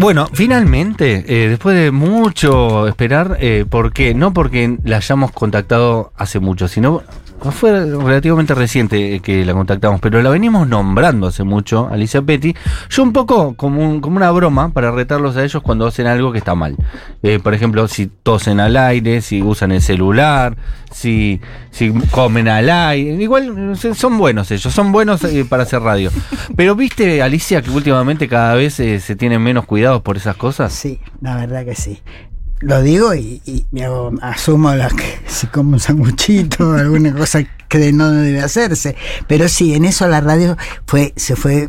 Bueno, finalmente, eh, después de mucho esperar, eh, ¿por qué? No porque la hayamos contactado hace mucho, sino fue relativamente reciente que la contactamos, pero la venimos nombrando hace mucho, Alicia Petty. Yo un poco como, un- como una broma para retarlos a ellos cuando hacen algo que está mal. Eh, por ejemplo, si tosen al aire, si usan el celular, si, si comen al aire. Igual eh, son buenos ellos, son buenos eh, para hacer radio. Pero viste, Alicia, que últimamente cada vez eh, se tienen menos cuidados por esas cosas. Sí, la verdad que sí. Lo digo y, y me hago- asumo la que si como un sanguchito, alguna cosa que no debe hacerse. Pero sí, en eso la radio fue, se fue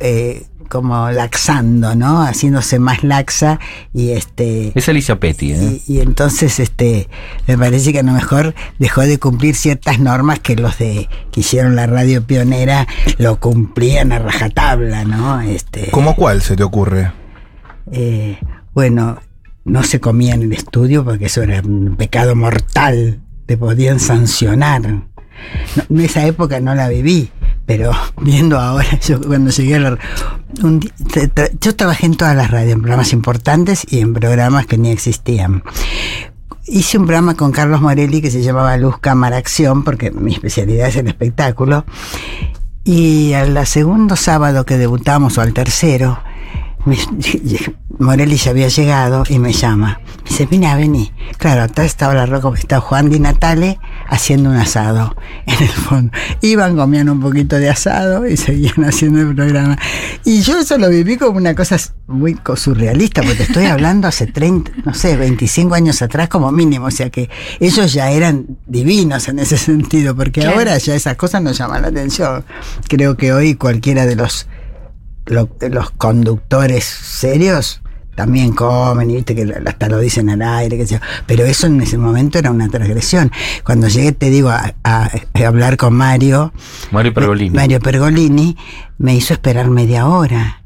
eh, como laxando, ¿no? Haciéndose más laxa y este. Es Alicia Petty, ¿eh? Y, y entonces este me parece que a lo mejor dejó de cumplir ciertas normas que los de que hicieron la radio pionera lo cumplían a rajatabla, ¿no? Este ¿Cómo cuál se te ocurre? eh, bueno, no se comía en el estudio porque eso era un pecado mortal, te podían sancionar. En esa época no la viví, pero viendo ahora, yo cuando llegué a la... un yo trabajé en todas las radios, en programas importantes y en programas que ni existían. Hice un programa con Carlos Morelli que se llamaba Luz Cámara Acción, porque mi especialidad es el espectáculo. Y al segundo sábado que debutamos, o al tercero, me- Morelli ya había llegado y me llama. Me dice, mira, vení. Claro, atrás estaba la roca, estaba Juan Di Natale haciendo un asado en el fondo. Iban, comían un poquito de asado y seguían haciendo el programa. Y yo eso lo viví como una cosa muy surrealista, porque estoy hablando hace 30, no sé, 25 años atrás como mínimo. O sea que ellos ya eran divinos en ese sentido, porque Claro. ahora ya esas cosas nos llaman la atención. Creo que hoy cualquiera de los lo- los conductores serios también comen y viste que hasta lo dicen al aire, sé yo. pero eso en ese momento era una transgresión. Cuando llegué, te digo, a, a- a hablar con Mario, Mario Pergolini. Mario Pergolini, me hizo esperar media hora.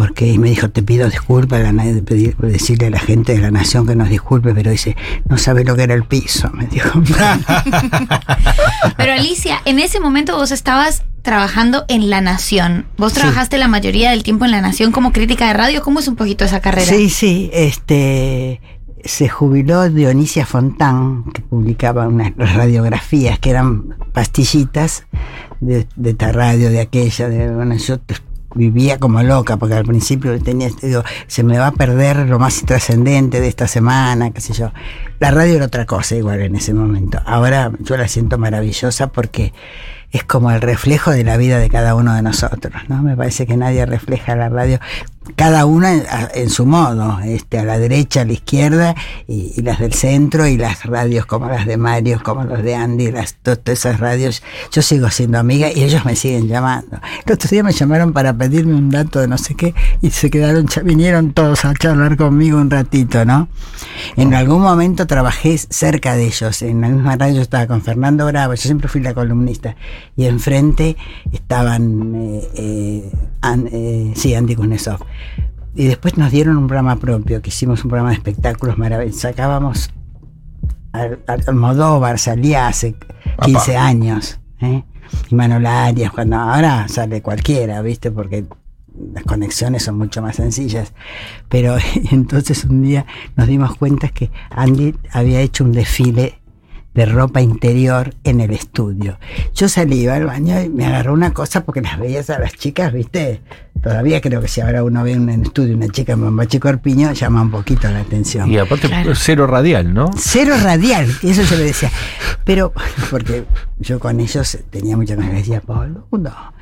Porque me dijo, te pido disculpas, la- de pedir- decirle a la gente de la nación que nos disculpe, pero dice, no sabe lo que era el piso, me dijo. Pero Alicia, en ese momento vos estabas trabajando en La Nación. Vos Sí. trabajaste la mayoría del tiempo en La Nación como crítica de radio. ¿Cómo es un poquito esa carrera? Sí, sí, este se jubiló Dionisia Fontán, que publicaba unas radiografías que eran pastillitas de, de esta radio, de aquella, de bueno, yo vivía como loca, porque al principio tenía, digo, se me va a perder lo más trascendente de esta semana, qué sé yo. La radio era otra cosa igual en ese momento. Ahora yo la siento maravillosa porque es como el reflejo de la vida de cada uno de nosotros, ¿no? Me parece que nadie refleja la radio, cada una en, su modo, este, a la derecha, a la izquierda, y, las del centro, y las radios como las de Mario, como los de Andy, las, to- todas esas radios, yo sigo siendo amiga y ellos me siguen llamando. El otro día me llamaron para pedirme un dato de no sé qué, y se quedaron, vinieron todos a charlar conmigo un ratito, ¿no? En algún momento trabajé cerca de ellos, en la misma radio yo estaba con Fernando Bravo, yo siempre fui la columnista, y enfrente estaban, eh, eh, An- eh, sí, Andy Kuznetsov. Y después nos dieron un programa propio, que hicimos un programa de espectáculos maravillosos, sacábamos al, al Almodóvar, salía hace 15 años, ¿eh? y Manol Arias, cuando ahora sale cualquiera, ¿viste? Porque las conexiones son mucho más sencillas. Pero entonces un día nos dimos cuenta que Andy había hecho un desfile de ropa interior en el estudio. Yo salí, iba al baño y me agarró una cosa porque las veías a las chicas, ¿viste? Todavía creo que si ahora uno ve en el estudio una chica en bombache corpiño, llama un poquito la atención. Y aparte, Claro. cero radial, ¿no? Cero radial, y eso yo le decía. Pero, porque yo con ellos tenía mucha más, decía, Pablo, no,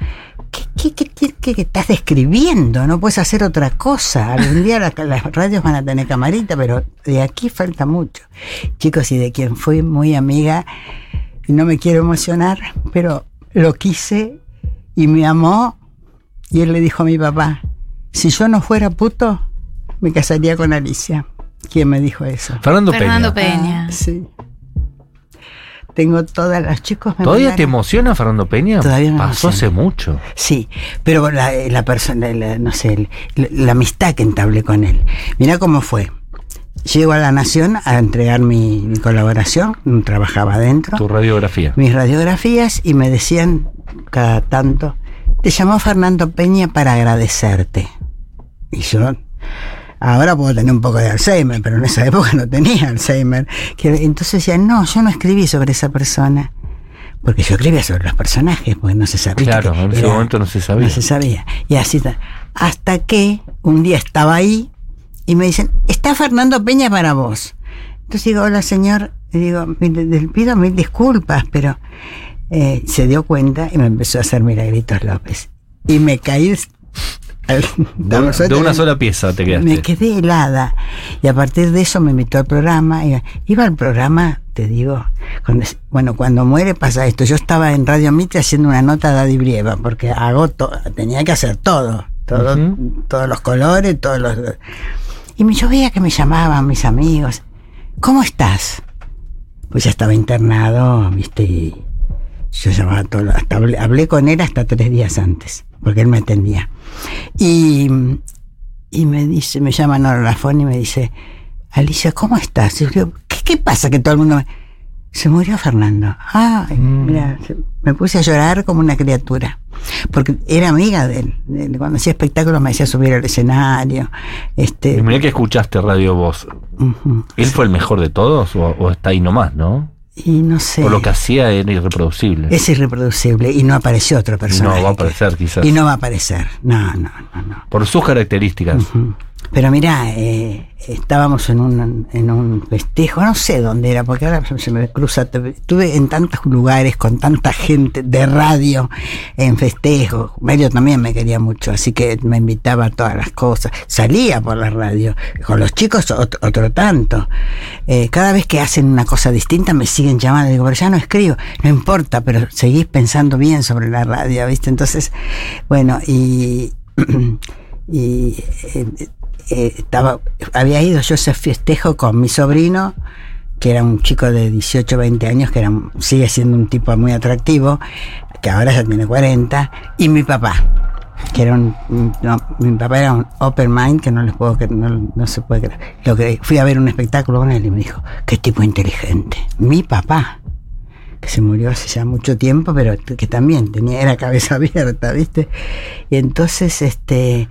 ¿qué, qué, qué, qué- estás describiendo? No puedes hacer otra cosa. Algún día la- las radios van a tener camarita, pero de aquí falta mucho. Chicos, y de quien fui muy amiga, y no me quiero emocionar, pero lo quise y me amó, y él le dijo a mi papá, si yo no fuera puto, me casaría con Alicia. ¿Quién me dijo eso? Fernando, Fernando Peña. Peña. Ah, sí. Tengo todas las chicos. me ¿Todavía te emociona Fernando Peña? Todavía me Pasó hace mucho. Sí, pero la, la persona, la- no sé, la, la amistad que entablé con él. Mira cómo fue. Llego a la Nación a entregar mi, mi colaboración, trabajaba adentro, Tu radiografía. mis radiografías y me decían cada tanto, te llamó Fernando Peña para agradecerte. Y yo Ahora puedo tener un poco de Alzheimer, pero en esa época no tenía Alzheimer. Que, entonces decía, no, yo no escribí sobre esa persona. Porque yo escribía sobre los personajes, porque no se sabía. Claro, en ese era- momento no se sabía. No se sabía. Y así está. Hasta que un día estaba ahí y me dicen, está Fernando Peña para vos. Entonces digo, hola señor, y digo, "Mire, le pido mil disculpas, pero eh, se dio cuenta y me empezó a hacer Milagritos López. Y me caí... al- De, un- de una sola pieza te quedaste. me quedé helada. Y a partir de eso me invitó al programa. Iba, iba al programa, te digo, cuando, bueno, cuando muere pasa esto. Yo estaba en Radio Mitre haciendo una nota de Daddy Brieva, porque hago to- tenía que hacer todo. todo. Todos los colores, todos los... Y me- yo veía que me llamaban mis amigos. ¿Cómo estás? Pues ya estaba internado, viste, y yo llamaba todo, hasta hablé, hablé con él hasta tres días antes, porque él me atendía. Y, y me dice, me llama Nora Lafón y me dice, Alicia, ¿cómo estás? Y yo digo, ¿qué, qué pasa que todo el mundo me... Se murió Fernando. Ay, Mm. mira, me puse a llorar como una criatura. Porque era amiga de él. de él. Cuando hacía espectáculos me hacía subir al escenario. Este, Y mirá que escuchaste Radio Voz. ujú. ¿Él fue el mejor de todos o, o está ahí nomás, no? Y no sé. Por lo que hacía era irreproducible. Es irreproducible y no apareció otro personaje. no va a aparecer quizás. Y no va a aparecer. No, no, no, no. Por sus características. Pero mira, eh, estábamos en un, en un festejo, no sé dónde era, porque ahora se me cruza. Estuve en tantos lugares con tanta gente de radio en festejos. Mario también me quería mucho, así que me invitaba a todas las cosas. Salía por la radio. Con los chicos, ot- otro, tanto. Eh, cada vez que hacen una cosa distinta me siguen llamando. Digo, pero ya no escribo. No importa, pero seguís pensando bien sobre la radio, ¿viste? Entonces, bueno, y. y eh, eh, estaba, había ido yo a ese festejo con mi sobrino, que era un chico de 18, 20 años, que era, sigue siendo un tipo muy atractivo, que ahora ya tiene 40, y mi papá, que era un, no, mi papá era un open mind, que no les puedo no, no se puede creer. Lo que fui a ver un espectáculo con él y me dijo, qué tipo inteligente. Mi papá, que se murió hace ya mucho tiempo, pero que también tenía, era cabeza abierta, ¿viste? Y entonces, este,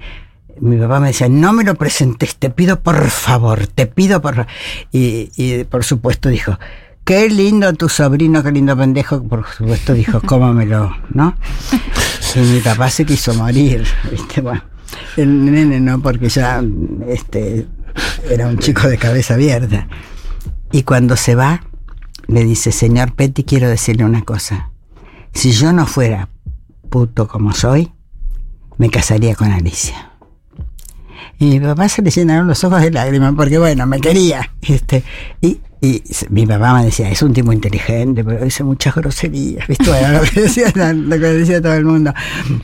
mi papá me decía, no me lo presentes, te pido por favor, te pido por fa-". y, y por supuesto dijo, qué lindo tu sobrino, qué lindo pendejo, por supuesto dijo, cómamelo, ¿no? Y mi papá se quiso morir, ¿viste? Bueno, el nene no, porque ya este, era un chico de cabeza abierta. Y cuando se va, le dice, señor Petty, quiero decirle una cosa. Si yo no fuera puto como soy, me casaría con Alicia. Y mi papá se le llenaron los ojos de lágrimas, porque bueno, me quería. Este, y, y mi papá me decía, es un tipo inteligente, pero dice muchas groserías, ¿viste? Lo que decía, decía todo el mundo.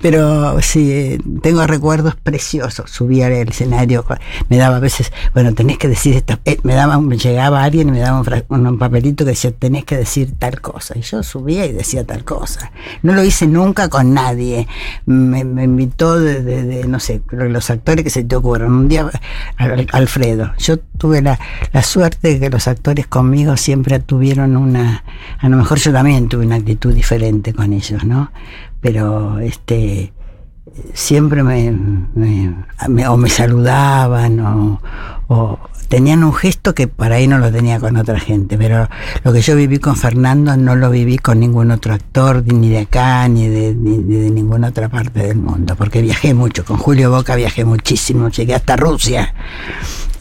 Pero sí, tengo recuerdos preciosos. Subía al escenario, me daba a veces, bueno, tenés que decir esta, eh, me daba, llegaba alguien y me daba un, un papelito que decía, tenés que decir tal cosa. Y yo subía y decía tal cosa. No lo hice nunca con nadie. Me, invitó de, no sé, los actores que se te ocurran. Un día, Al- Alfredo, yo tuve la, la suerte de que los actores conmigo siempre tuvieron una, a lo mejor yo también tuve una actitud diferente con ellos, ¿no? Pero este siempre me, o me saludaban o, tenían un gesto que por ahí no lo tenía con otra gente, pero lo que yo viví con Fernando no lo viví con ningún otro actor, ni de acá, ni de, ni de ninguna otra parte del mundo, porque viajé mucho, con Julio Boca viajé muchísimo, llegué hasta Rusia,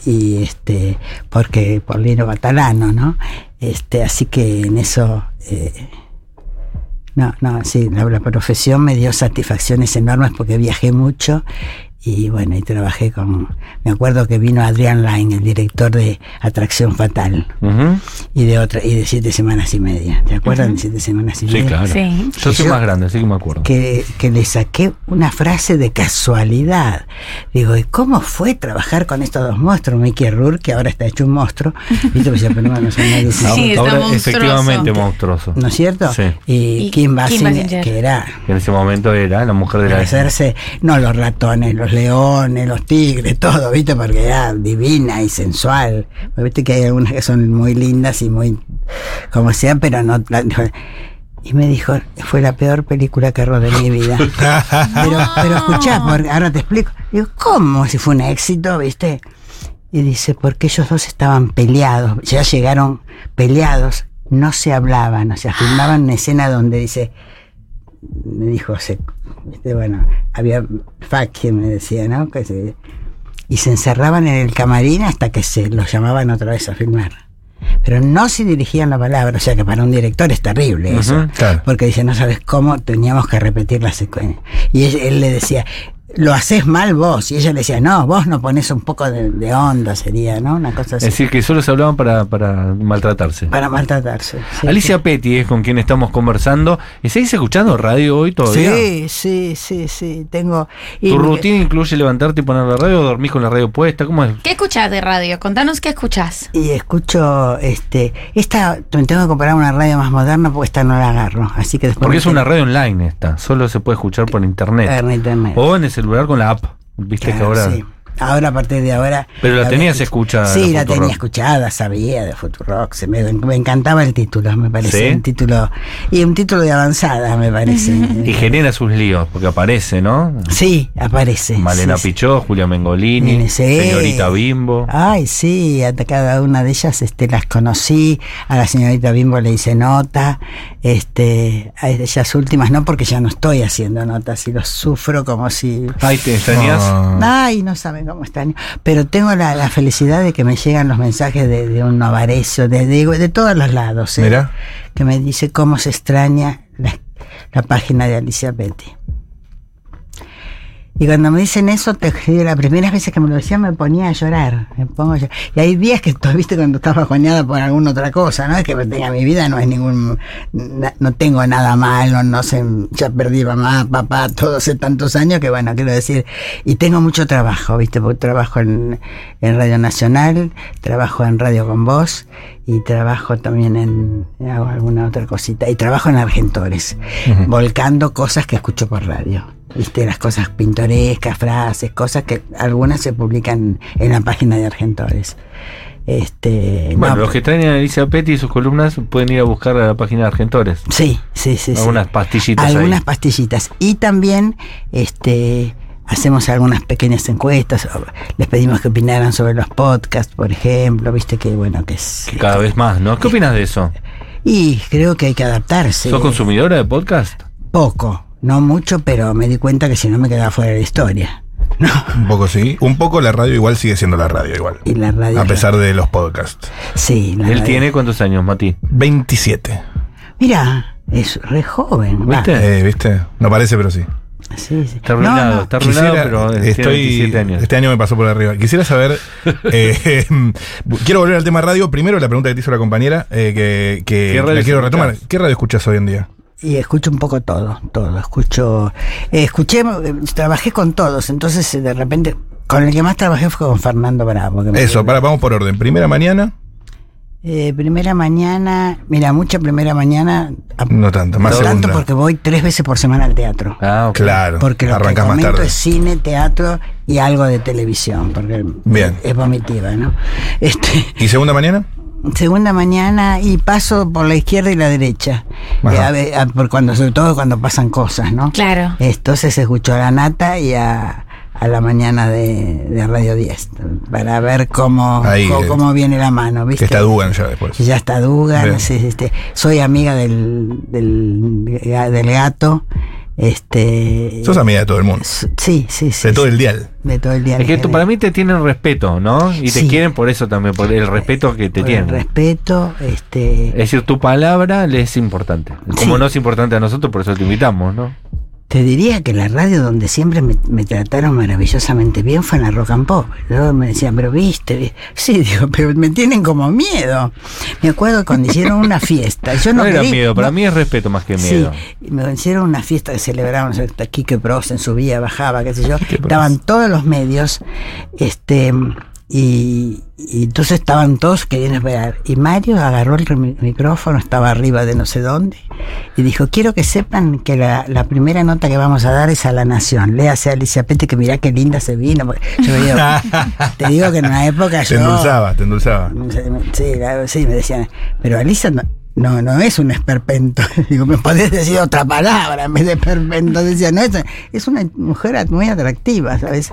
y este, porque por Lino Batalano, ¿no? Este, así que en eso... eh, no, no, sí, la, la profesión me dio satisfacciones enormes porque viajé mucho y bueno, y trabajé con... Me acuerdo que vino Adrián Line, el director de Atracción Fatal Ujú. y de otra y de Siete Semanas y Media. ¿Te acuerdan de Siete Semanas y Sí, Media? claro. Sí. Yo soy Yo- más grande, así que me acuerdo. Que, que le saqué una frase de casualidad. Digo, ¿y cómo fue trabajar con estos dos monstruos? Mickey Rourke, que ahora está hecho un monstruo. ¿Viste? Pues, pero bueno, son nadie Sí, Ahora- monstruoso. efectivamente monstruoso. ¿No es cierto? Sí. Y, Y Kim Basinger, que era En ese momento era la mujer de la hacerse, no los ratones, los leones, los tigres, todo, ¿viste? Porque era divina y sensual. Viste que hay algunas que son muy lindas y muy como sea, pero no. Y me dijo, fue la peor película que rodé en mi vida. pero, pero escuchá, porque ahora te explico. Digo, ¿cómo? Si fue un éxito, ¿viste? Y dice, porque ellos dos estaban peleados, ya llegaron peleados, no se hablaban, o sea, filmaban una escena donde dice, me dijo, se, ¿viste? bueno, había fuck me decía, ¿no? Que se- y se encerraban en el camarín hasta que se los llamaban otra vez a filmar. Pero no se dirigían la palabra, o sea que para un director es terrible eso. Claro. Porque dice, no sabes cómo teníamos que repetir la secuencia. Y él, él le decía, lo haces mal vos. Y ella le decía, no, vos no pones un poco de, de onda, sería, ¿no? Una cosa Es así. decir, que solo se hablaban para, para maltratarse. Para maltratarse. sí. Alicia Petty es con quien estamos conversando. ¿Y seguís escuchando radio hoy todavía? Sí, sí, sí, sí. Tengo. y ¿Tu rutina incluye levantarte y poner la radio o dormís con la radio puesta? ¿Cómo es? ¿Qué escuchás de radio? Contanos qué escuchás. Y escucho, este, esta, me tengo que comprar una radio más moderna porque esta no la agarro. Así que después. Porque es una radio online esta. Solo se puede escuchar por internet. en internet. O en el celular con la app. Viste que Claro, ahora. sí. Ahora, a partir de ahora. Pero la tenías escuch- escuchada Sí, la tenía escuchada, sabía de Futurock. Se me, me encantaba el título, me parece. ¿Sí? Un título. Y un título de avanzada, me parece. Y genera sus líos, porque aparece, ¿no? Sí, aparece. Malena sí, sí. Pichó, Julia Mengolini, señorita Bimbo. Ay, sí, a cada una de ellas este, las conocí. A la señorita Bimbo le hice nota. Este, a ellas últimas no, porque ya no estoy haciendo notas y los sufro como si. Ay, te extrañas. Ay, no cómo están. Pero tengo la, la felicidad de que me llegan los mensajes de, de un novarecio, de, de, de todos los lados. ¿eh? Mira. Que me dice cómo se extraña la, la página de Alicia Petty. Y cuando me dicen eso, te las primeras veces que me lo decían me ponía a llorar. Me pongo a llorar. Y hay días que viste cuando estás bajoneada por alguna otra cosa, ¿no? Es que tenga mi vida, no es ningún. no tengo nada malo, no sé, ya perdí mamá, papá, todos hace tantos años que bueno, quiero decir. Y tengo mucho trabajo, ¿viste? Porque trabajo en, en Radio Nacional, trabajo en Radio con Voz y trabajo también en. hago alguna otra cosita. Y trabajo en Argentores, volcando cosas que escucho por radio. ¿Viste? Las cosas pintorescas, frases, cosas que algunas se publican en la página de Argentores. Este, Bueno, no, los que extrañan a Alicia Petty y sus columnas pueden ir a buscar a la página de Argentores. Sí, sí, sí. sí. Algunas pastillitas Algunas ahí. pastillitas. Y también este, hacemos algunas pequeñas encuestas. Les pedimos que opinaran sobre los podcasts, por ejemplo. Viste que, bueno, que es. Que cada vez más, ¿no? ¿Qué opinas de eso? Y creo que hay que adaptarse. ¿Sos consumidora de podcast? Poco, no mucho, pero me di cuenta que si no me quedaba fuera de la historia. No. Un poco sí. Un poco la radio igual sigue siendo la radio igual. Y la radio. A pesar de los podcasts. Sí, la Él radio. tiene cuántos años, Mati? 27. Mira, es re joven. ¿Viste? Eh, ¿Viste? No parece, pero sí. Sí, sí. Está arruinado, No, no. está arruinado, Quisiera- pero estoy, 27 años. Este año me pasó por arriba. Quisiera saber. eh, quiero volver al tema radio. Primero, la pregunta que te hizo la compañera, eh, que, que ¿Qué radio la quiero retomar. escuchás? ¿Qué radio escuchas hoy en día? Y escucho un poco todo, todo. Escucho, eh, escuché, eh, trabajé con todos, entonces de repente, con el que más trabajé fue con Fernando Bravo. que me- Eso, para, vamos por orden. Primera mañana, Eh, primera mañana, mira, mucha primera mañana. no tanto, más no tanto segunda. porque voy tres veces por semana al teatro. Ah, ok. Claro, Porque lo que más comento tarde. es cine, teatro y algo de televisión, porque Bien. es vomitiva, ¿no? Este, ¿Y segunda mañana? segunda mañana y paso por la izquierda y la derecha. Eh, a a- por cuando, sobre todo cuando pasan cosas, ¿no? Claro. Entonces escucho a la Nata y a, a la mañana de, de Radio 10 para ver cómo, Ahí, cómo, eh, cómo viene la mano, Que ¿viste? está Dugan ya después. Ya está Dugan, sí, este, soy amiga del, del, del gato. Este, Sos amiga de todo el mundo. Sí, sí, sí. De todo el dial. De todo el día. Es que tú- para mí te tienen respeto, ¿no? Y te Sí. quieren por eso también, por el respeto que te Por el tienen. respeto, este. Es decir, tu palabra le es importante. Como Sí. no es importante a nosotros, por eso te invitamos, ¿no? Te diría que la radio donde siempre me, me trataron maravillosamente bien fue en la Rock and Pop. Luego me decían, pero viste, vi-". sí, digo, pero me tienen como miedo. Me acuerdo cuando hicieron una fiesta. Yo No, no, era miedo, para no- mí es respeto más que miedo. Sí, me hicieron una fiesta que celebraban, hasta Quique Prosen subía, bajaba, qué sé yo. Estaban todos los medios, este, y, y entonces estaban todos queriendo esperar. Y Mario agarró el mi- micrófono, estaba arriba de no sé dónde, y dijo, quiero que sepan que la, la primera nota que vamos a dar es a la Nación. Léase a Alicia Pete que mirá qué linda se vino. yo me digo, te digo que en una época Te yo... endulzaba, te endulzaba. Sí, sí, me decían, pero Alicia, no- no, no es un esperpento. Digo, me podés decir otra palabra en vez de esperpento. Decía, no, es, es una mujer muy atractiva, ¿sabes?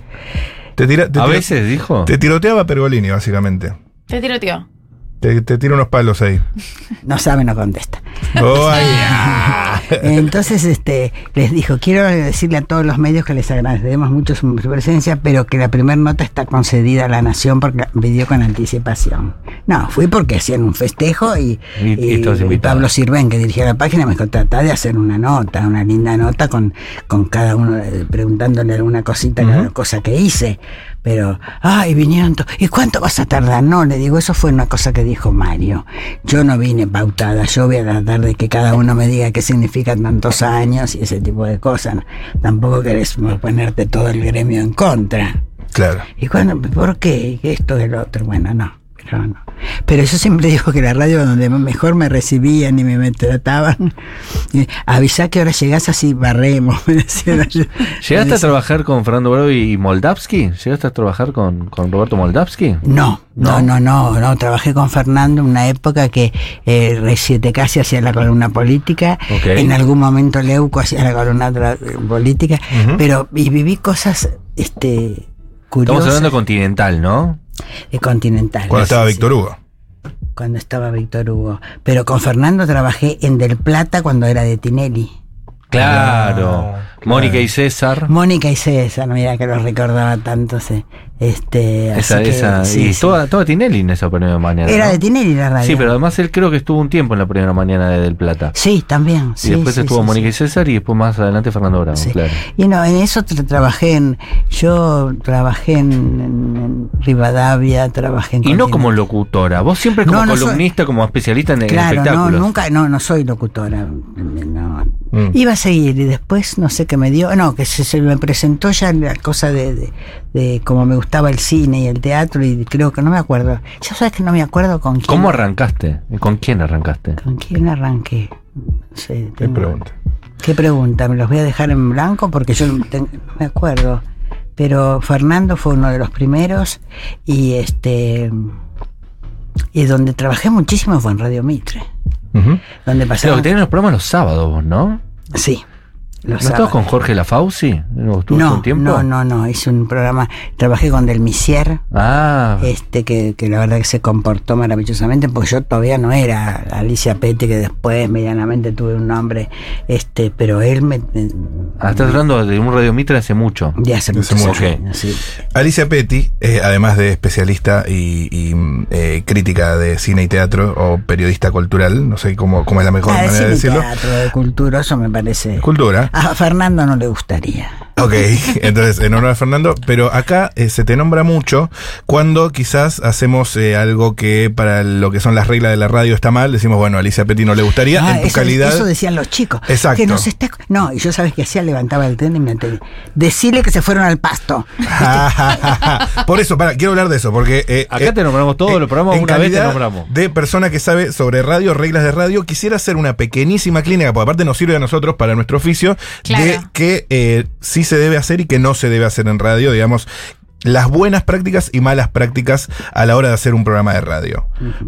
Te tira, te A tira- veces dijo. Te tiroteaba Pergolini, básicamente. Te tiro, tío. Te, te tira unos palos ahí. No sabe, no contesta. Oh, ay, ah. Entonces, este, les dijo, quiero decirle a todos los medios que les agradecemos mucho su, presencia, pero que la primera nota está concedida a la Nación porque pidió con anticipación. No, fui porque hacían un festejo y, Y-. Pablo Sirven, que dirigía la página, me dijo, trata de hacer una nota, una linda nota con, con cada uno, eh, preguntándole alguna cosita, cada cosa que hice. Pero, ay, vinieron, ¿y cuánto vas a tardar? No, le digo, eso fue una cosa que dijo Mario. Yo no vine pautada, yo voy a tratar de que cada uno me diga qué significan tantos años y ese tipo de cosas. Tampoco querés ponerte todo el gremio en contra. Claro. ¿Y cuándo? ¿Por qué? ¿Y Esto del otro. Bueno, no. Pero no. Pero yo siempre digo que la radio donde mejor me recibían y me, trataban. avisá que ahora llegás así barremos. Me decían. ¿Llegaste a trabajar con Fernando Bravo y Moldavsky? ¿Llegaste a trabajar con, con Roberto Moldavsky? No, no, no, no, no. Trabajé con Fernando en una época que eh, R7 casi hacía la columna política. En algún momento Leuco hacía la columna política. Pero y viví cosas este, curiosas. Estamos hablando de Continental, ¿no? De Continental. Cuando estaba sí, Víctor Hugo. cuando estaba Víctor Hugo. Pero con Fernando trabajé en Del Plata cuando era de Tinelli. Claro. Ah, Mónica y César. Mónica y César, mira que los recordaba tanto. sí. Este, Esa, así que, esa, sí, y sí. toda, toda Tinelli en esa primera mañana. Era ¿no? de Tinelli la radio. Sí, pero además él creo que estuvo un tiempo en la primera mañana de Del Plata. Sí, también. y sí, después sí, estuvo sí, Mónica sí. y César y después más adelante Fernando Bravo, Sí. claro. Y no, en eso tra- trabajé en. Yo trabajé en, en- en Rivadavia, trabajé en. Y no como locutora, vos siempre como No, no soy- columnista, como especialista en, en Claro, no, espectáculos. nunca, no, no soy locutora. No. Mm. Iba a seguir y después no sé qué me dio. No, que se, se me presentó ya la cosa de, de, de cómo me gustaba el cine y el teatro y creo que no me acuerdo. Ya sabes que no me acuerdo con quién. ¿Cómo arrancaste? ¿Y ¿Con quién arrancaste? ¿Con quién arranqué? No sé, Qué pregunta. ¿Qué pregunta? ¿Me los voy a dejar en blanco? Porque yo no me acuerdo. Pero Fernando fue uno de los primeros y este y donde trabajé muchísimo fue en Radio Mitre. Ujú. Donde Claro, pasaba. que tenían los programas los sábados ¿no? Sí. ¿No sábados. con Jorge Lafauci? ¿No estuvo No, un tiempo? no, no, no. Hice un programa. Trabajé con Delmisier. Ah, Este, que, que la verdad que se comportó maravillosamente, porque yo todavía no era Alicia Petty, que después medianamente tuve un nombre, este, pero él me, ah, estás hablando de un Radio Mitre hace mucho. de hace Hace mucho. años, sí. Alicia Petty, eh, además de especialista y, y, mm, eh, crítica de cine y teatro o periodista cultural, no sé cómo, cómo es la mejor Ah, manera cine de y decirlo. teatro, de cultura, eso me parece. Cultura. A Fernando no le gustaría. Ok, entonces en honor a Fernando, pero acá eh, se te nombra mucho cuando quizás hacemos eh, algo que para lo que son las reglas de la radio está mal, decimos, bueno, a Alicia Petty no le gustaría, Ah, en tu eso, calidad... eso decían los chicos. Exacto. Que nos está, no, y yo sabes que hacía, levantaba el tren y me atendía. Decirle que se fueron al pasto. Por eso, para, quiero hablar de eso, porque... eh, Acá eh, te nombramos todos los programas, una vez te nombramos. De persona que sabe sobre radio, reglas de radio, quisiera hacer una pequeñísima clínica, porque aparte nos sirve a nosotros para nuestro oficio, de que eh, sí se debe hacer y que no se debe hacer en radio, digamos. Las buenas prácticas y malas prácticas a la hora de hacer un programa de radio.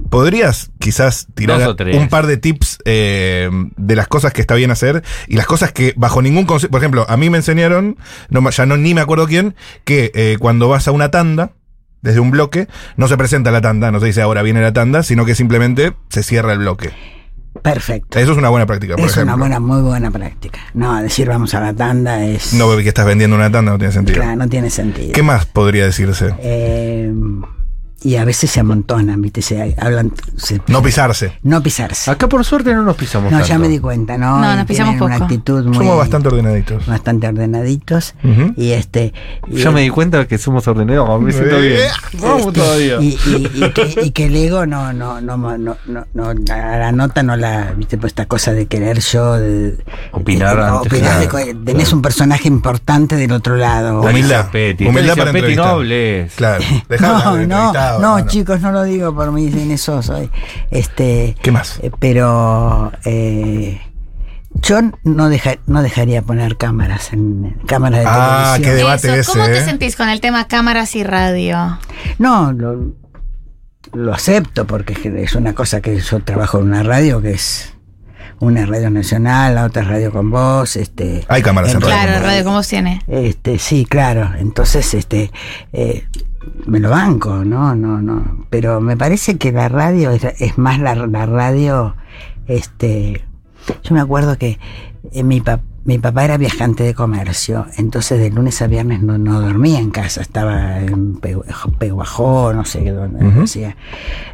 ¿Podrías quizás tirar un par de tips eh, de las cosas que está bien hacer y las cosas que bajo ningún concepto, por ejemplo, a mí me enseñaron, no, ya no ni me acuerdo quién, que eh, cuando vas a una tanda, desde un bloque, no se presenta la tanda, no se dice ahora viene la tanda, sino que simplemente se cierra el bloque. Perfecto. Eso es una buena práctica, por Es ejemplo. una buena, muy buena práctica. No, decir vamos a la tanda es. No que estás vendiendo una tanda, no tiene sentido. Claro, no tiene sentido. ¿Qué más podría decirse? Eh, y a veces se amontonan, ¿viste? Se hablan. se- No pisarse. no pisarse. Acá por suerte no nos pisamos No, tanto. ya me di cuenta, ¿no? No, Y nos pisamos tienen una poco. actitud muy. Somos bastante ordenaditos. bastante ordenaditos. Y este. y- Ya me di cuenta que somos ordenados, me siento bien. Vamos este, todavía. Y, y- y que, y que el ego no, no, no, no, no, la nota no la, viste, pues esta cosa de querer yo, de, Opinar de- antes opinar de que- co- tenés un personaje importante del otro lado. Humildad. Humildad Alicia para Petty, no entrevistar. hables. Claro. Dejá No, de no, no, chicos, no lo digo por mí, en eso soy. Este, ¿Qué más? eh, pero eh, yo no, deja- no dejaría poner cámaras en cámaras de Ah, qué televisión. debate Eso, ese, ¿Cómo te eh? sentís con el tema cámaras y radio? No, lo- lo acepto porque es una cosa que yo trabajo en una radio que es una radio nacional, la otra radio con voz, este Hay cámaras en radio. Claro, con Radio Como tiene. este, sí, claro. Entonces, este, eh, me lo banco, ¿no? No, no. Pero me parece que la radio es, es más la, la radio, este. Yo me acuerdo que eh, mi, pa- mi papá era viajante de comercio, entonces de lunes a viernes no, no dormía en casa, estaba en Pe- Peguajó, no sé dónde Ujú. decía.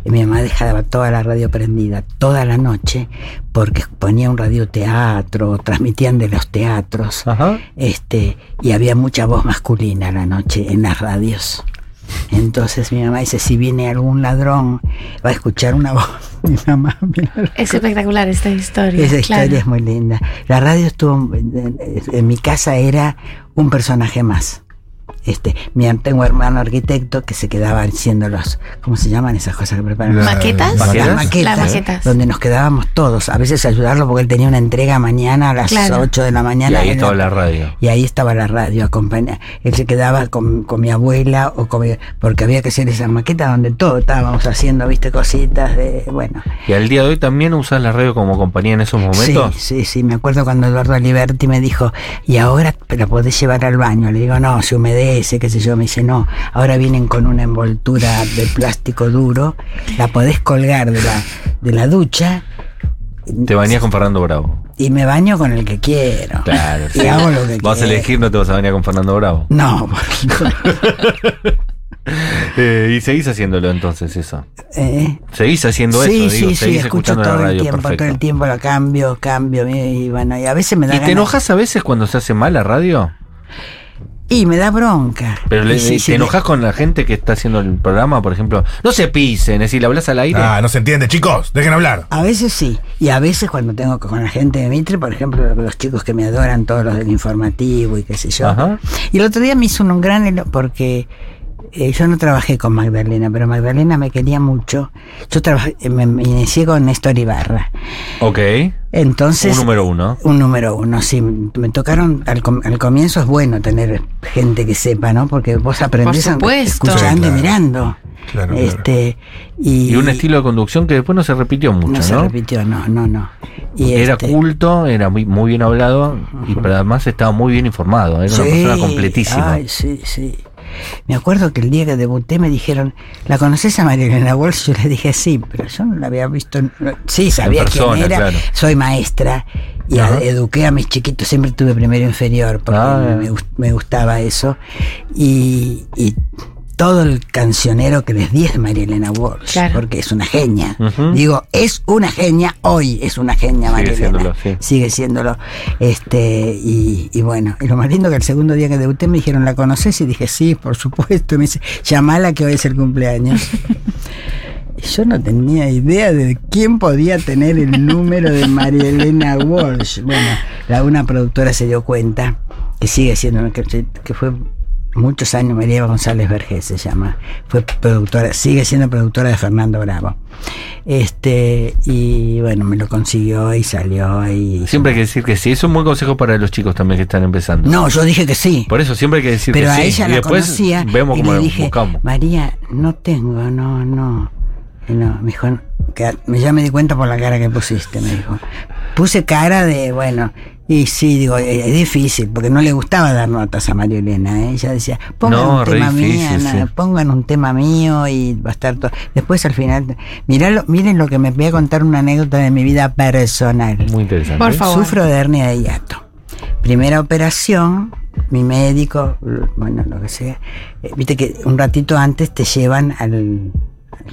Y mi mamá dejaba toda la radio prendida toda la noche porque ponía un radioteatro, transmitían de los teatros este y había mucha voz masculina la noche en las radios. Entonces mi mamá dice, si viene algún ladrón, va a escuchar una voz. Mi mamá, mira, Es espectacular esta historia. esa historia es muy linda. La radio estuvo, en mi casa era un personaje más. Este, mi tengo hermano arquitecto que se quedaba haciendo los, ¿cómo se llaman esas cosas que preparan? La- ¿Maquetas? Las ¿Maquetas? maquetas, Las maquetas. donde nos quedábamos todos, a veces ayudarlo porque él tenía una entrega mañana a las Claro. 8 de la Y mañana. ahí en estaba la radio. y ahí estaba la radio, acompaña. Él se quedaba con, con mi abuela o con mi- porque había que hacer esa maqueta donde todo estábamos haciendo, viste, cositas de, bueno. Y al día de hoy también usas la radio como compañía en esos momentos. Sí, sí, sí, me acuerdo cuando Eduardo Aliberti me dijo, y ahora te la podés llevar al baño. Le digo, no, se humedece, qué sé yo. Me dice, no, ahora vienen con una envoltura de plástico duro, la podés colgar de la, de la ducha Te bañas con Fernando Bravo. y me baño con el que quiero. Claro. Y sí. hago lo que Vas a elegir, no te vas a bañar con Fernando Bravo. No, porque- Eh, y seguís haciéndolo entonces, eso. eh, Seguís haciendo sí, eso, digo, sí, sí, seguís escucho escuchando la todo el tiempo, perfecto. todo el tiempo la cambio, cambio, y, bueno, y a veces me da ¿Y te enojas a veces cuando se hace mal la radio? Y me da bronca. Pero le- te sí, enojas con la gente que está haciendo el programa, por ejemplo. No se pisen, es decir, le hablas al aire. Ah, no se entiende, chicos, dejen hablar. A veces sí, y a veces cuando tengo con la gente de Mitre, por ejemplo, los chicos que me adoran, todos los del informativo y qué sé yo. Ajá. Y el otro día me hizo un gran elo porque eh, yo no trabajé con Magdalena, pero Magdalena me quería mucho. Yo trabajé, eh, me, me inicié con Néstor Ibarra. Ok. Entonces, Un número uno. Un número uno, sí. Me tocaron, al, com- al comienzo es bueno tener gente que sepa, ¿no? Porque vos aprendés Por supuesto. escuchando Sí, y claro. mirando. Claro, claro. este, Y, Y un estilo de conducción que después no se repitió mucho, no ¿no? se repitió, no, no, no. Y Era este, culto, era muy, muy bien hablado, y pero además estaba muy bien informado. Era una persona completísima. Ay, sí, sí. Me acuerdo que el día que debuté me dijeron, ¿la conoces a María Elena Walsh? Yo le dije sí, pero yo no la había visto. no- Sí, sabía persona, quién era. claro. Soy maestra y a- eduqué a mis chiquitos. Siempre tuve primero inferior porque Ah. me, me gustaba eso. Y, y todo el cancionero que les es de María Elena Walsh, Claro. porque es una genia. Digo, es una genia, hoy es una genia Sigue María Elena. siéndolo, sí. Sigue siéndolo. Este, y, y bueno, y lo más lindo que el segundo día que debuté me dijeron, ¿la conoces? Y dije, sí, por supuesto. Y me dice, llamala que hoy es el cumpleaños. Y Yo no tenía idea de quién podía tener el número de María Elena Walsh. Bueno, la, una productora se dio cuenta, que sigue siendo, que, que fue muchos años, María González Vergés se llama, fue productora, sigue siendo productora de Fernando Bravo. Este, y bueno, me lo consiguió y salió y... Siempre hay que decir que sí. Es un buen consejo para los chicos también que están empezando. No, yo dije que sí. Por eso siempre hay que decir Pero que a sí. ella y la después conocía vemos y cómo le dije, buscamos. María, no tengo, no, no. No, me dijo, que- ya me di cuenta por la cara que pusiste, me dijo. Puse cara de, bueno, y sí, digo, eh, es difícil, porque no le gustaba dar notas a María Elena, ¿eh? ella decía, pongan No, un tema mío, difícil, sí. pongan un tema mío y va a estar todo. Después al final, mirá lo- miren lo que me voy a contar una anécdota de mi vida personal. Muy interesante. Por favor. Sufro de hernia de hiato. Primera operación, mi médico, bueno, lo que sea. eh, Viste que un ratito antes te llevan al,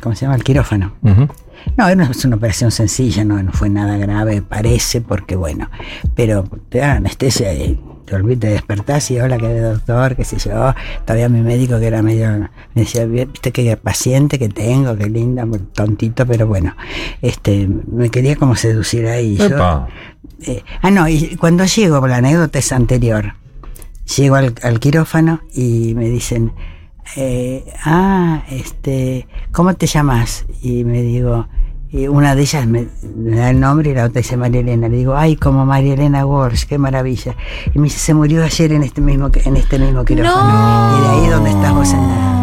¿cómo se llama? Al quirófano. Ujú. No, era una- es una operación sencilla, no, no fue nada grave, parece, porque bueno, pero te dan anestesia y te olvidas, te despertás y hola, que doctor, qué sé yo. Todavía mi médico que era medio, me decía, viste qué paciente que tengo, qué linda, tontito, pero bueno, este, me quería como seducir ahí. Yo, eh, ah, no, y cuando llego, la anécdota es anterior. Llego al, al quirófano y me dicen, eh, ah, este, ¿cómo te llamas? Y me digo, y una de ellas me, me da el nombre y la otra dice María Elena. Le digo, ay, como María Elena Walsh, qué maravilla. Y me dice, se murió ayer en este mismo, en este mismo quirófano. No. Y de ahí donde estás vos sentada.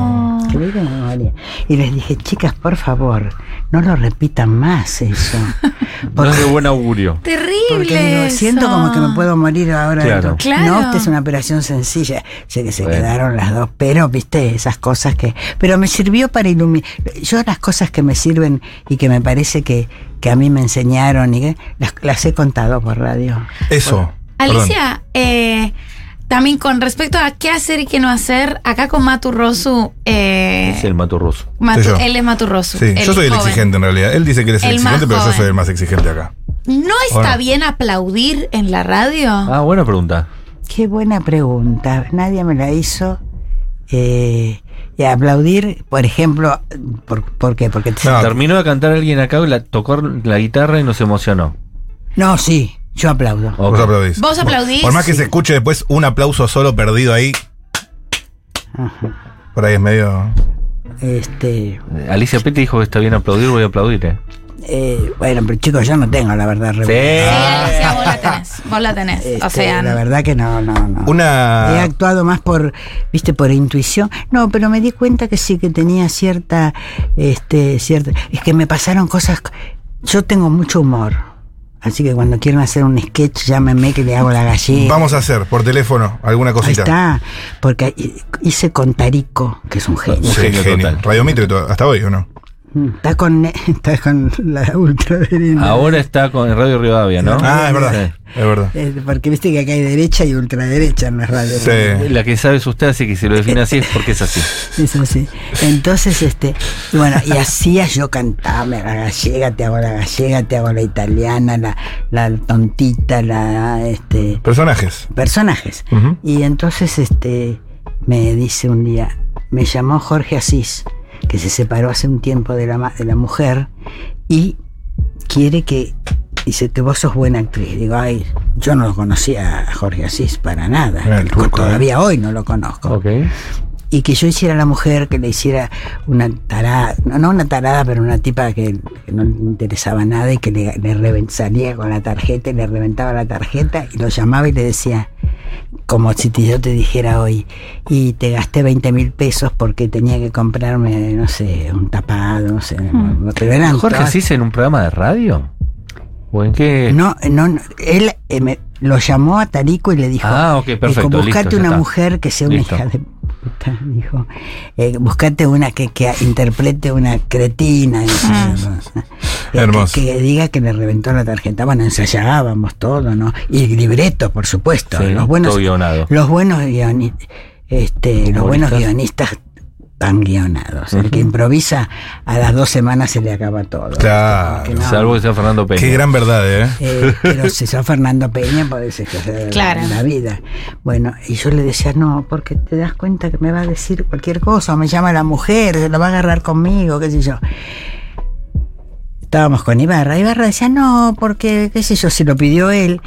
Memoria. Y les dije, chicas, por favor, no lo repitan más eso. No es de buen augurio. Terrible. Porque eso. siento como que me puedo morir ahora. Claro. Claro. No, esta es una operación sencilla. Sé que se Bueno. quedaron las dos, pero viste esas cosas que. Pero me sirvió para iluminar. Yo las cosas que me sirven y que me parece que, que a mí me enseñaron y que las, las he contado por radio. Eso. Alicia, eh, también con respecto a qué hacer y qué no hacer, acá con Matu Rosu, eh, Es el mato ruso. Matu- él es Matu Rosu. Sí, yo soy el joven. exigente en realidad. Él dice que él es el, exigente, pero yo soy el más exigente acá. ¿No está Bueno. bien aplaudir en la radio? Ah, buena pregunta. Qué buena pregunta. Nadie me la hizo. Eh, y aplaudir, por ejemplo, ¿por, por qué? Porque No. Terminó de cantar alguien acá, y la, tocó la guitarra y nos emocionó. no, sí, yo aplaudo. Vos aplaudís. ¿Vos aplaudís? Por más que se escuche después un aplauso solo perdido ahí, Ajá. por ahí es medio. Este, Alicia Petti dijo que está bien aplaudir, voy a aplaudir, ¿eh? eh, bueno, pero chicos, yo no tengo la verdad. Sí. revelada. Sí, Alicia, vos la tenés. Vos la tenés. Este, o sea, la verdad que no, no, no. He Una. actuado más por, viste, por intuición. No, pero me di cuenta que sí que tenía cierta, este, cierta. Es que me pasaron cosas. Yo tengo mucho humor. Así que cuando quieran hacer un sketch, llámenme que le hago la gallega. Vamos a hacer por teléfono alguna Ahí cosita. está. Porque hice con Tarico, que es un genio. Sí, genio genio. total. Radio Mitre to- hasta hoy, ¿o no? Mm, Está con, está con la ultraderecha. Ahora está con el Radio Rivadavia, ¿no? Ah, es verdad. Sí. Es verdad. Eh, porque viste que acá hay derecha y ultraderecha en las radios. Sí. La que sabe es usted, así que si lo define así es porque es así. Es así. Entonces, este, bueno, y hacía yo cantaba la gallega, te hago la gallega, te hago la italiana, la, la tontita, la este Personajes. personajes. Y entonces este me dice un día, me llamó Jorge Asís, que se separó hace un tiempo de la, de la mujer, y quiere que, dice que vos sos buena actriz. Digo, ay, yo no lo conocía a Jorge Asís para nada. El turco, Todavía hoy no lo conozco. Y que yo hiciera a la mujer que le hiciera una tarada, no, no una tarada, pero una tipa que, que no le interesaba nada y que le, le salía con la tarjeta y le reventaba la tarjeta y lo llamaba y le decía, como si te- yo te dijera hoy, y te gasté 20 mil pesos porque tenía que comprarme, no sé, un tapado, no sé. Pero eran ¿Jorge todas- Asís en un programa de radio? ¿O en qué? no, no, no, él eh, me- lo llamó a Tarico y le dijo, Ah, ok, perfecto, dijo, buscate listo, una mujer que sea una Listo. hija de puta, dijo, eh, buscate una que, que interprete una cretina, Ah. Eh, que- Hermoso. Que, diga que le reventó la tarjeta. Bueno, ensayábamos todo, ¿no? Y libretos, por supuesto. Sí, los buenos, todo guionado. los buenos guionistas, este, los buenos guionistas están guionados. El que improvisa a las dos semanas se le acaba todo. Claro. Que no. Salvo que sea Fernando Peña. Qué gran verdad, ¿eh? Eh, pero si sos Fernando Peña, puede ser que sea Claro. la vida. Bueno, y yo le decía, no, porque te das cuenta que me va a decir cualquier cosa, o me llama la mujer, se lo va a agarrar conmigo, qué sé yo. Estábamos con Ibarra. Ibarra decía, no, porque, qué sé yo, se lo pidió él.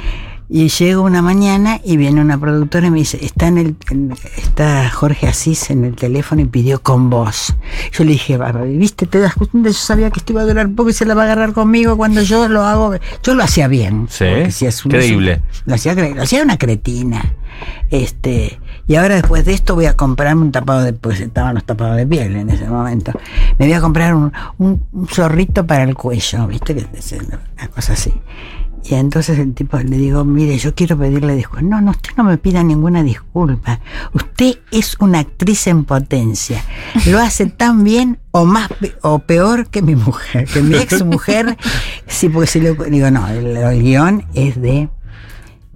Y llego una mañana y viene una productora y me dice, está en el, en- está Jorge Asís en el teléfono y pidió con vos. Yo le dije, ¿viste? Te das cuenta, yo sabía que esto iba a durar poco y se la va a agarrar conmigo cuando yo lo hago. Yo lo hacía bien. Sí, porque si es un- creíble. Lo hacía, lo hacía una cretina. Este, y ahora después de esto voy a comprarme un tapado de, pues estaban los tapados de piel en ese momento. Me voy a comprar un, un, un zorrito para el cuello, ¿viste? Que es una cosa así. Y entonces el tipo le digo, mire, yo quiero pedirle disculpas. No, no, usted no me pida ninguna disculpa. Usted es una actriz en potencia. Lo hace tan bien o más o peor que mi mujer, que mi ex mujer. Sí, porque si le digo, no, el, el guion es de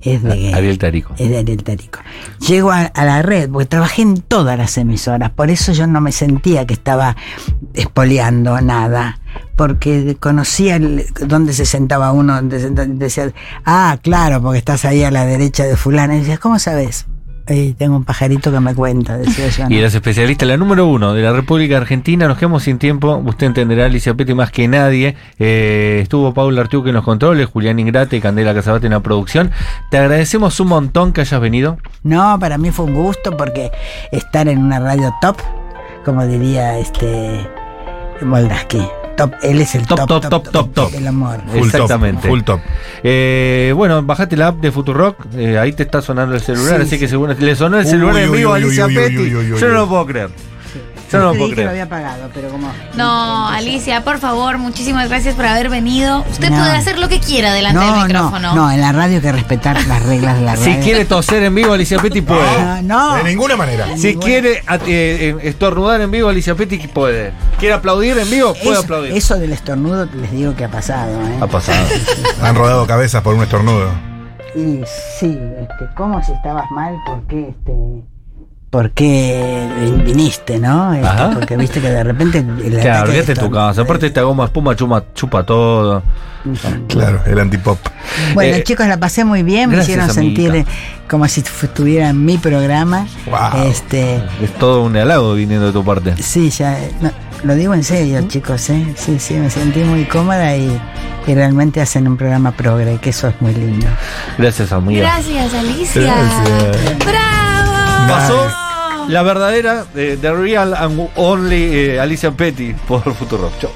es de Ariel Tarico. es de Ariel Tarico. Llego a, a la red, porque trabajé en todas las emisoras, por eso yo no me sentía que estaba espoleando nada, porque conocía el- dónde se sentaba uno, dónde se senta- decía, ah, claro, porque estás ahí a la derecha de fulano. Y decía, ¿cómo sabes? "Ay, tengo un pajarito que me cuenta, decía yo. ¿no? Y eres especialista, la número uno de la República Argentina. Nos quedamos sin tiempo. Usted entenderá, Alicia Petti, más que nadie. Eh, estuvo Paula Artiuque en los controles, Julián Ingrate y Candela Casabate en la producción. Te agradecemos un montón que hayas venido. No, para mí fue un gusto porque estar en una radio top, como diría este Moldaski, top, él es el Top, top, top, top, top, top. del amor. Full Exactamente. top. Full top. Eh, bueno, bajate la app de Futurock. eh, ahí te está sonando el celular, Sí, así que seguro le sonó el Uy, celular en uy, vivo a uy, Alicia uy, Petti. uy, uy, uy, Yo no lo puedo creer. Yo no lo Creí puedo que lo creer. había pagado, pero como. No, Alicia, por favor, muchísimas gracias por haber venido. Usted No. puede hacer lo que quiera delante No, del no, micrófono. no, en la radio hay que respetar las reglas de la radio. Si quiere toser en vivo, Alicia Petty puede. Ah, no. De ninguna manera. Si quiere eh, eh, estornudar en vivo, Alicia Petty puede. ¿Quiere aplaudir en vivo? Puede Eso- aplaudir. Eso del estornudo les digo que ha pasado. ¿eh? Ha pasado. Han rodado cabezas por un estornudo. Y sí, este, ¿cómo si estabas mal? ¿Por qué este, por qué viniste, no? Ajá. porque viste que de repente el Claro, olvídate tu casa. Aparte, esta goma espuma chuma, chupa todo. Claro, el antipop. Bueno, Eh, chicos, la pasé muy bien, me gracias, hicieron sentir amiguita. eh, como si estuviera en mi programa. Wow. Este, Es todo un halago viniendo de tu parte. sí, ya, no, lo digo en serio, chicos, ¿eh? Sí, sí, me sentí muy cómoda y, y realmente hacen un programa progre, que eso es muy lindo. Gracias, amiga. Gracias, Alicia. Gracias. ¡Bravo! Pasó la verdadera, eh, The Real and Only eh, Alicia Petty por Futuro. Chau.